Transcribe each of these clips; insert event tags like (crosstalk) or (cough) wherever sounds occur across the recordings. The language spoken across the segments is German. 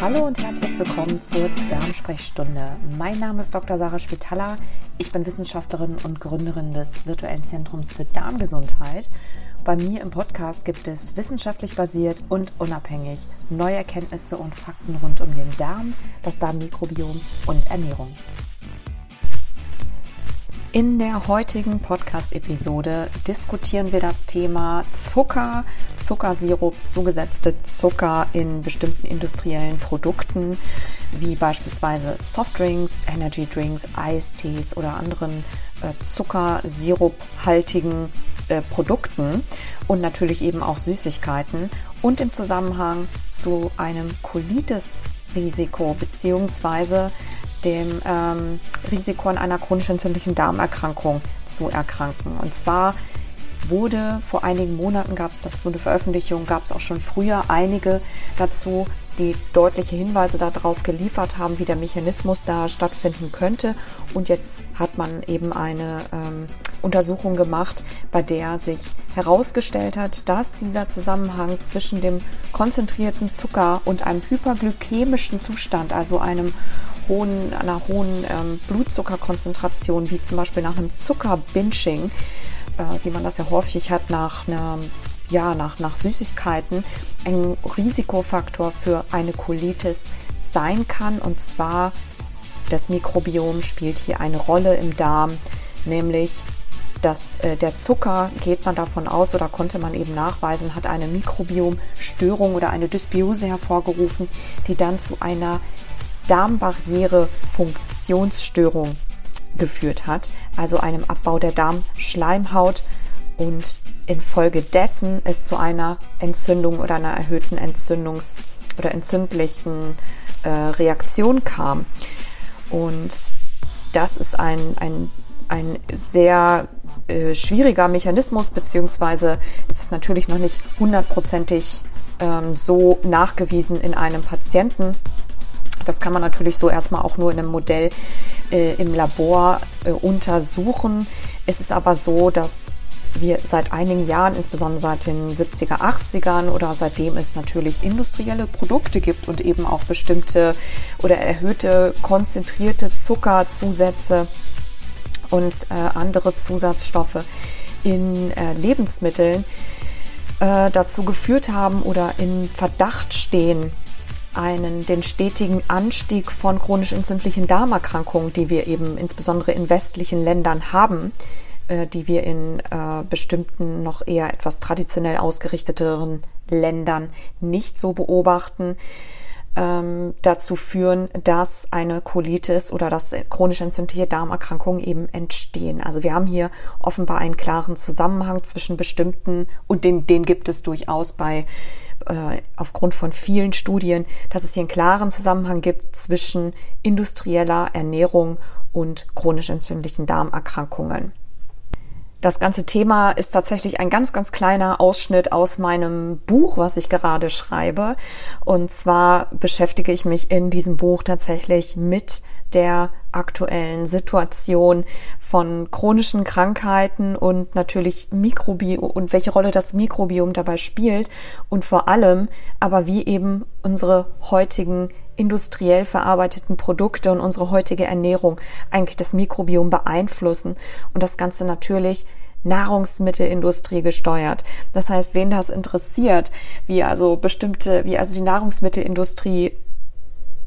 Hallo und herzlich willkommen zur Darmsprechstunde. Mein Name ist Dr. Sarah Spitaler. Ich bin Wissenschaftlerin und Gründerin des virtuellen Zentrums für Darmgesundheit. Bei mir im Podcast gibt es wissenschaftlich basiert und unabhängig neue Erkenntnisse und Fakten rund um den Darm, das Darmmikrobiom und Ernährung. In der heutigen Podcast-Episode diskutieren wir das Thema Zucker, Zuckersirups, zugesetzte Zucker in bestimmten industriellen Produkten, wie beispielsweise Softdrinks, Energy Drinks, Eistees oder anderen äh, zuckersiruphaltigen äh, Produkten und natürlich eben auch Süßigkeiten und im Zusammenhang zu einem Colitis-Risiko beziehungsweise dem ähm, Risiko an einer chronisch entzündlichen Darmerkrankung zu erkranken. Und zwar wurde vor einigen Monaten gab es dazu eine Veröffentlichung, gab es auch schon früher einige dazu, die deutliche Hinweise darauf geliefert haben, wie der Mechanismus da stattfinden könnte. Und jetzt hat man eben eine ähm, Untersuchung gemacht, bei der sich herausgestellt hat, dass dieser Zusammenhang zwischen dem konzentrierten Zucker und einem hyperglykämischen Zustand, also einem hohen, einer hohen ähm, Blutzuckerkonzentration, wie zum Beispiel nach einem Zuckerbinching, äh, wie man das ja häufig hat nach einer ja, nach, nach Süßigkeiten ein Risikofaktor für eine Colitis sein kann. Und zwar das Mikrobiom spielt hier eine Rolle im Darm, nämlich dass äh, der Zucker, geht man davon aus oder konnte man eben nachweisen, hat eine Mikrobiomstörung oder eine Dysbiose hervorgerufen, die dann zu einer Darmbarriere-Funktionsstörung geführt hat, also einem Abbau der Darmschleimhaut und infolgedessen es zu einer Entzündung oder einer erhöhten Entzündungs- oder entzündlichen äh, Reaktion kam. Und das ist ein, ein, ein sehr äh, schwieriger Mechanismus, beziehungsweise ist es natürlich noch nicht hundertprozentig ähm, so nachgewiesen in einem Patienten. Das kann man natürlich so erstmal auch nur in einem Modell äh, im Labor äh, untersuchen. Es ist aber so, dass wir seit einigen Jahren, insbesondere seit den 70er, 80ern oder seitdem es natürlich industrielle Produkte gibt und eben auch bestimmte oder erhöhte konzentrierte Zuckerzusätze und äh, andere Zusatzstoffe in äh, Lebensmitteln äh, dazu geführt haben oder in Verdacht stehen, einen den stetigen Anstieg von chronisch entzündlichen Darmerkrankungen, die wir eben insbesondere in westlichen Ländern haben, äh, die wir in äh, bestimmten noch eher etwas traditionell ausgerichteteren Ländern nicht so beobachten, ähm, dazu führen, dass eine Colitis oder dass chronisch entzündliche Darmerkrankungen eben entstehen. Also wir haben hier offenbar einen klaren Zusammenhang zwischen bestimmten und den, den gibt es durchaus bei äh, aufgrund von vielen Studien, dass es hier einen klaren Zusammenhang gibt zwischen industrieller Ernährung und chronisch entzündlichen Darmerkrankungen. Das ganze Thema ist tatsächlich ein ganz, ganz kleiner Ausschnitt aus meinem Buch, was ich gerade schreibe. Und zwar beschäftige ich mich in diesem Buch tatsächlich mit der aktuellen Situation von chronischen Krankheiten und natürlich Mikrobiom und welche Rolle das Mikrobiom dabei spielt und vor allem aber wie eben unsere heutigen industriell verarbeiteten Produkte und unsere heutige Ernährung eigentlich das Mikrobiom beeinflussen und das Ganze natürlich Nahrungsmittelindustrie gesteuert. Das heißt, wen das interessiert, wie also bestimmte, wie also die Nahrungsmittelindustrie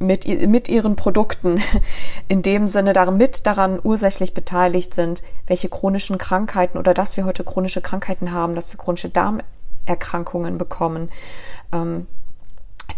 mit, mit ihren Produkten (laughs) in dem Sinne damit daran ursächlich beteiligt sind, welche chronischen Krankheiten oder dass wir heute chronische Krankheiten haben, dass wir chronische Darmerkrankungen bekommen, ähm,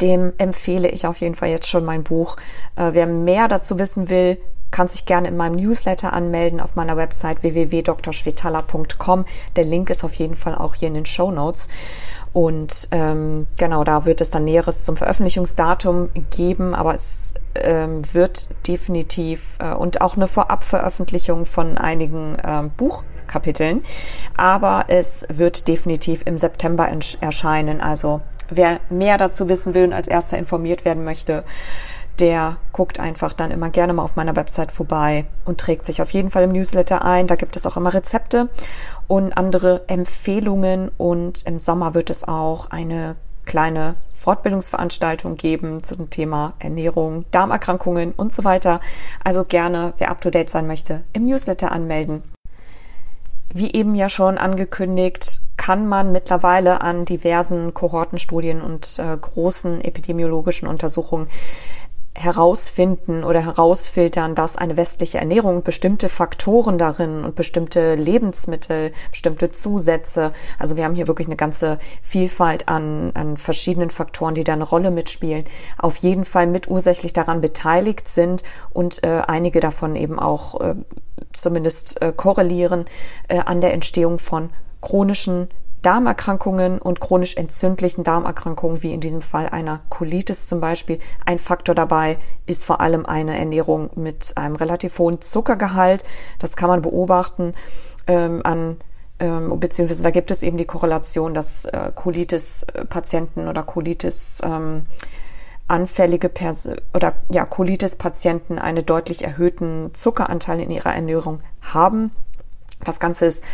dem empfehle ich auf jeden Fall jetzt schon mein Buch. Äh, wer mehr dazu wissen will, kann sich gerne in meinem Newsletter anmelden auf meiner Website www.drschwetala.com. Der Link ist auf jeden Fall auch hier in den Show Notes. Und ähm, genau, da wird es dann Näheres zum Veröffentlichungsdatum geben, aber es ähm, wird definitiv äh, und auch eine Vorabveröffentlichung von einigen ähm, Buchkapiteln. Aber es wird definitiv im September erscheinen. Also wer mehr dazu wissen will und als erster informiert werden möchte, der guckt einfach dann immer gerne mal auf meiner Website vorbei und trägt sich auf jeden Fall im Newsletter ein. Da gibt es auch immer Rezepte und andere Empfehlungen und im Sommer wird es auch eine kleine Fortbildungsveranstaltungen geben zum Thema Ernährung, Darmerkrankungen und so weiter. Also gerne, wer up to date sein möchte, im Newsletter anmelden. Wie eben ja schon angekündigt, kann man mittlerweile an diversen Kohortenstudien und äh, großen epidemiologischen Untersuchungen herausfinden oder herausfiltern, dass eine westliche Ernährung bestimmte Faktoren darin und bestimmte Lebensmittel, bestimmte Zusätze, also wir haben hier wirklich eine ganze Vielfalt an, an verschiedenen Faktoren, die da eine Rolle mitspielen, auf jeden Fall mitursächlich daran beteiligt sind und äh, einige davon eben auch äh, zumindest äh, korrelieren äh, an der Entstehung von chronischen Darmerkrankungen und chronisch entzündlichen Darmerkrankungen, wie in diesem Fall einer Colitis zum Beispiel. Ein Faktor dabei ist vor allem eine Ernährung mit einem relativ hohen Zuckergehalt. Das kann man beobachten ähm, an ähm, beziehungsweise da gibt es eben die Korrelation, dass äh, Colitis-Patienten oder Colitis ähm, anfällige Pers oder ja Colitis-Patienten einen deutlich erhöhten Zuckeranteil in ihrer Ernährung haben. Das Ganze ist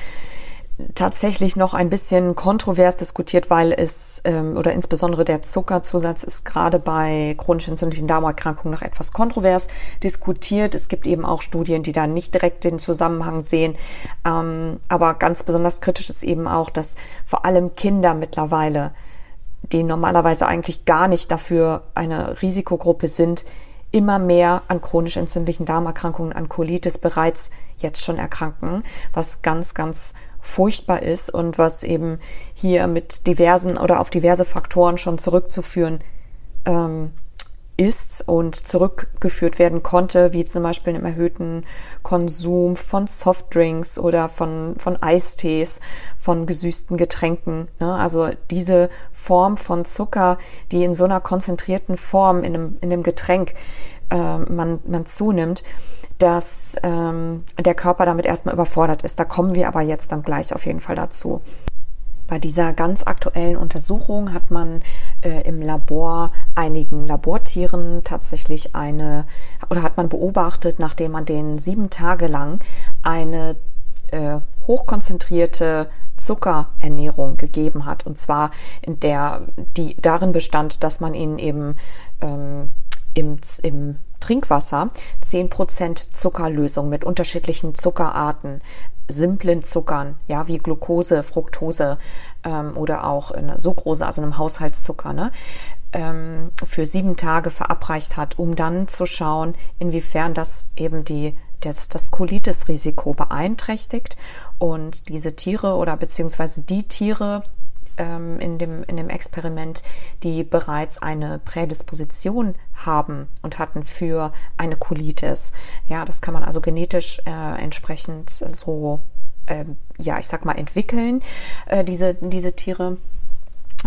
tatsächlich noch ein bisschen kontrovers diskutiert, weil es ähm, oder insbesondere der Zuckerzusatz ist gerade bei chronisch entzündlichen Darmerkrankungen noch etwas kontrovers diskutiert. Es gibt eben auch Studien, die da nicht direkt den Zusammenhang sehen. Ähm, aber ganz besonders kritisch ist eben auch, dass vor allem Kinder mittlerweile, die normalerweise eigentlich gar nicht dafür eine Risikogruppe sind, immer mehr an chronisch entzündlichen Darmerkrankungen, an Colitis bereits jetzt schon erkranken, was ganz, ganz furchtbar ist und was eben hier mit diversen oder auf diverse Faktoren schon zurückzuführen ähm, ist und zurückgeführt werden konnte, wie zum Beispiel im erhöhten Konsum von Softdrinks oder von, von Eistees, von gesüßten Getränken. Ne? Also diese Form von Zucker, die in so einer konzentrierten Form in einem, in einem Getränk äh, man, man zunimmt, dass ähm, der Körper damit erstmal überfordert ist. Da kommen wir aber jetzt dann gleich auf jeden Fall dazu. Bei dieser ganz aktuellen Untersuchung hat man äh, im Labor einigen Labortieren tatsächlich eine oder hat man beobachtet, nachdem man denen sieben Tage lang eine äh, hochkonzentrierte Zuckerernährung gegeben hat. Und zwar in der, die darin bestand, dass man ihnen eben ähm, im, im Trinkwasser 10% Zuckerlösung mit unterschiedlichen Zuckerarten, simplen Zuckern, ja, wie Glucose, Fructose ähm, oder auch in Sucrose, also einem Haushaltszucker, ne, ähm, für sieben Tage verabreicht hat, um dann zu schauen, inwiefern das eben die das, das Colitis-Risiko beeinträchtigt. Und diese Tiere oder beziehungsweise die Tiere, ähm, in, dem, in dem Experiment, die bereits eine Prädisposition haben und hatten für eine Colitis. Ja, das kann man also genetisch äh, entsprechend so, äh, ja, ich sag mal, entwickeln, äh, diese, diese Tiere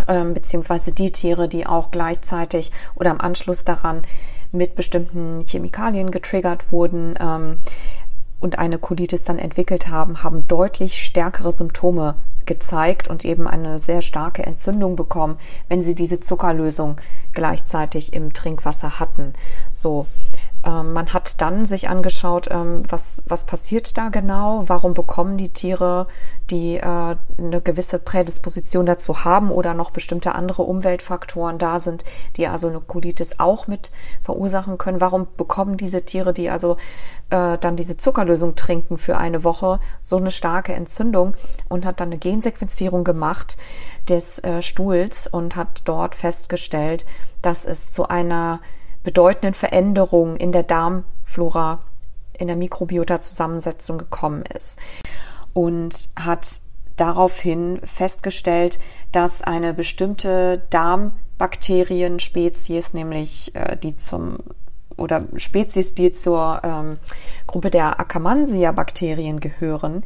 ähm, beziehungsweise die Tiere, die auch gleichzeitig oder im Anschluss daran mit bestimmten Chemikalien getriggert wurden ähm, und eine Colitis dann entwickelt haben, haben deutlich stärkere Symptome gezeigt und eben eine sehr starke Entzündung bekommen, wenn sie diese Zuckerlösung gleichzeitig im Trinkwasser hatten. So, ähm, man hat dann sich angeschaut, ähm, was, was passiert da genau, warum bekommen die Tiere, die äh, eine gewisse Prädisposition dazu haben oder noch bestimmte andere Umweltfaktoren da sind, die also eine Colitis auch mit verursachen können, warum bekommen diese Tiere, die also äh, dann diese Zuckerlösung trinken für eine Woche, so eine starke Entzündung und hat dann eine Gensequenzierung gemacht des äh, Stuhls und hat dort festgestellt, dass es zu einer bedeutenden Veränderungen in der Darmflora, in der Mikrobiota-Zusammensetzung gekommen ist und hat daraufhin festgestellt, dass eine bestimmte Darmbakterienspezies, nämlich äh, die zum oder Spezies, die zur ähm, Gruppe der Akkermansia-Bakterien gehören,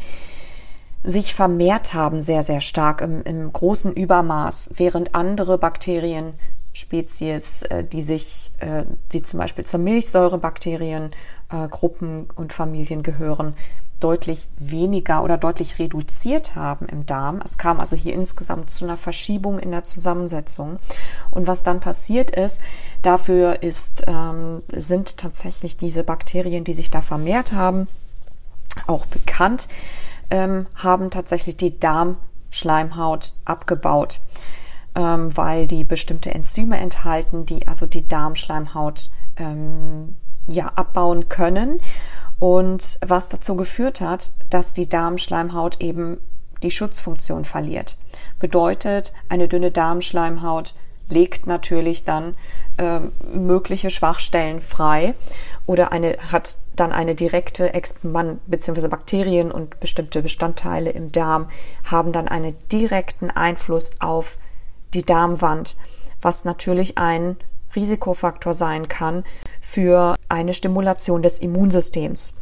sich vermehrt haben sehr, sehr stark im, im großen Übermaß, während andere Bakterien Spezies, äh, die sich, äh, die zum Beispiel zur Milchsäurebakterien äh, und Familien gehören, deutlich weniger oder deutlich reduziert haben im Darm. Es kam also hier insgesamt zu einer Verschiebung in der Zusammensetzung. Und was dann passiert ist, dafür ist, ähm, sind tatsächlich diese Bakterien, die sich da vermehrt haben, auch bekannt, ähm, haben tatsächlich die Darmschleimhaut abgebaut. Ähm, weil die bestimmte Enzyme enthalten, die also die Darmschleimhaut ähm, ja abbauen können und was dazu geführt hat, dass die Darmschleimhaut eben die Schutzfunktion verliert. Bedeutet, eine dünne Darmschleimhaut legt natürlich dann äh, mögliche Schwachstellen frei oder eine, hat dann eine direkte Expansion, beziehungsweise Bakterien und bestimmte Bestandteile im Darm haben dann einen direkten Einfluss auf die Darmwand, was natürlich ein Risikofaktor sein kann für eine Stimulation des Immunsystems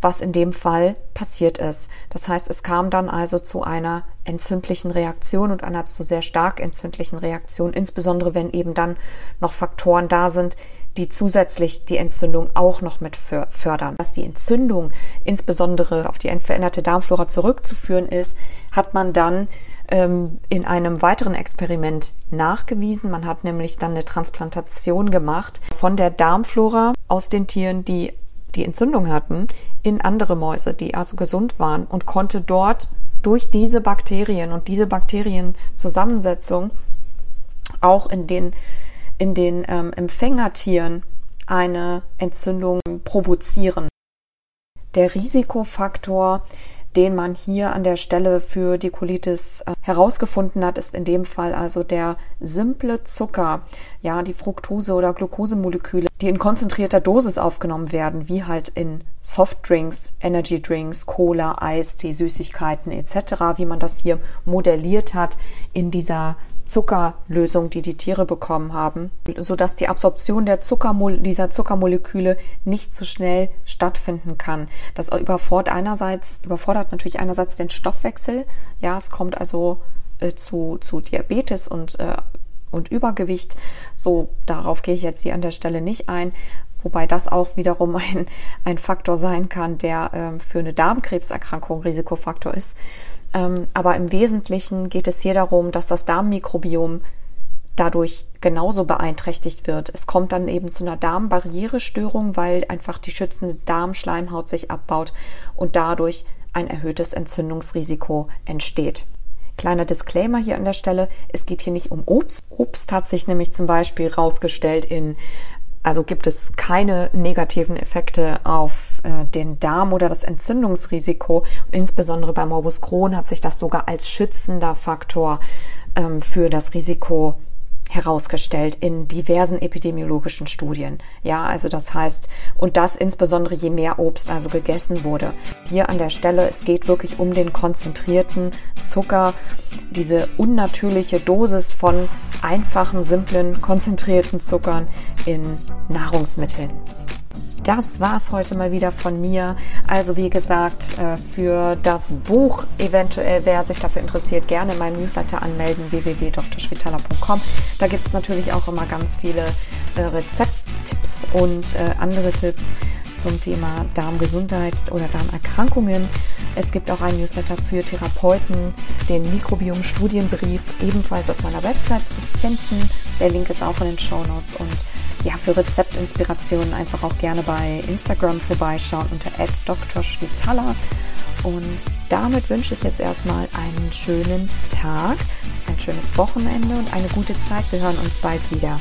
was in dem Fall passiert ist. Das heißt, es kam dann also zu einer entzündlichen Reaktion und einer zu sehr stark entzündlichen Reaktion, insbesondere wenn eben dann noch Faktoren da sind, die zusätzlich die Entzündung auch noch mit fördern. Dass die Entzündung insbesondere auf die veränderte Darmflora zurückzuführen ist, hat man dann ähm, in einem weiteren Experiment nachgewiesen. Man hat nämlich dann eine Transplantation gemacht von der Darmflora aus den Tieren, die die Entzündung hatten, in andere Mäuse, die also gesund waren und konnte dort durch diese Bakterien und diese Bakterienzusammensetzung auch in den, in den ähm, Empfängertieren eine Entzündung provozieren. Der Risikofaktor den man hier an der Stelle für die Colitis äh, herausgefunden hat, ist in dem Fall also der simple Zucker, ja, die Fructose oder Glukosemoleküle, die in konzentrierter Dosis aufgenommen werden, wie halt in Softdrinks, Energy Drinks, Cola, Eistee, Süßigkeiten etc., wie man das hier modelliert hat in dieser Zuckerlösung, die die Tiere bekommen haben, sodass die Absorption der Zuckermol dieser Zuckermoleküle nicht so schnell stattfinden kann. Das überfordert einerseits, überfordert natürlich einerseits den Stoffwechsel. Ja, es kommt also äh, zu, zu Diabetes und, äh, und Übergewicht. So, darauf gehe ich jetzt hier an der Stelle nicht ein. Wobei das auch wiederum ein, ein Faktor sein kann, der äh, für eine Darmkrebserkrankung Risikofaktor ist. Ähm, aber im Wesentlichen geht es hier darum, dass das Darmmikrobiom dadurch genauso beeinträchtigt wird. Es kommt dann eben zu einer Darmbarrierestörung, weil einfach die schützende Darmschleimhaut sich abbaut und dadurch ein erhöhtes Entzündungsrisiko entsteht. Kleiner Disclaimer hier an der Stelle, es geht hier nicht um Obst. Obst hat sich nämlich zum Beispiel rausgestellt in also gibt es keine negativen Effekte auf äh, den Darm oder das Entzündungsrisiko. Und insbesondere bei Morbus Crohn hat sich das sogar als schützender Faktor ähm, für das Risiko herausgestellt in diversen epidemiologischen Studien. Ja, also das heißt, und das insbesondere je mehr Obst also gegessen wurde. Hier an der Stelle, es geht wirklich um den konzentrierten Zucker, diese unnatürliche Dosis von einfachen, simplen, konzentrierten Zuckern in Nahrungsmitteln das war's heute mal wieder von mir. Also wie gesagt, äh, für das Buch eventuell, wer sich dafür interessiert, gerne in meinem Newsletter anmelden, www.drschwitala.com. Da gibt's natürlich auch immer ganz viele äh, Rezepttipps und äh, andere Tipps zum Thema Darmgesundheit oder Darmerkrankungen. Es gibt auch einen Newsletter für Therapeuten, den Mikrobiom-Studienbrief, ebenfalls auf meiner Website zu finden. Der Link ist auch in den Show Notes und ja, für Rezeptinspirationen einfach auch gerne bei Instagram vorbeischauen unter @drschwitala. Und damit wünsche ich jetzt erstmal einen schönen Tag, ein schönes Wochenende und eine gute Zeit. Wir hören uns bald wieder.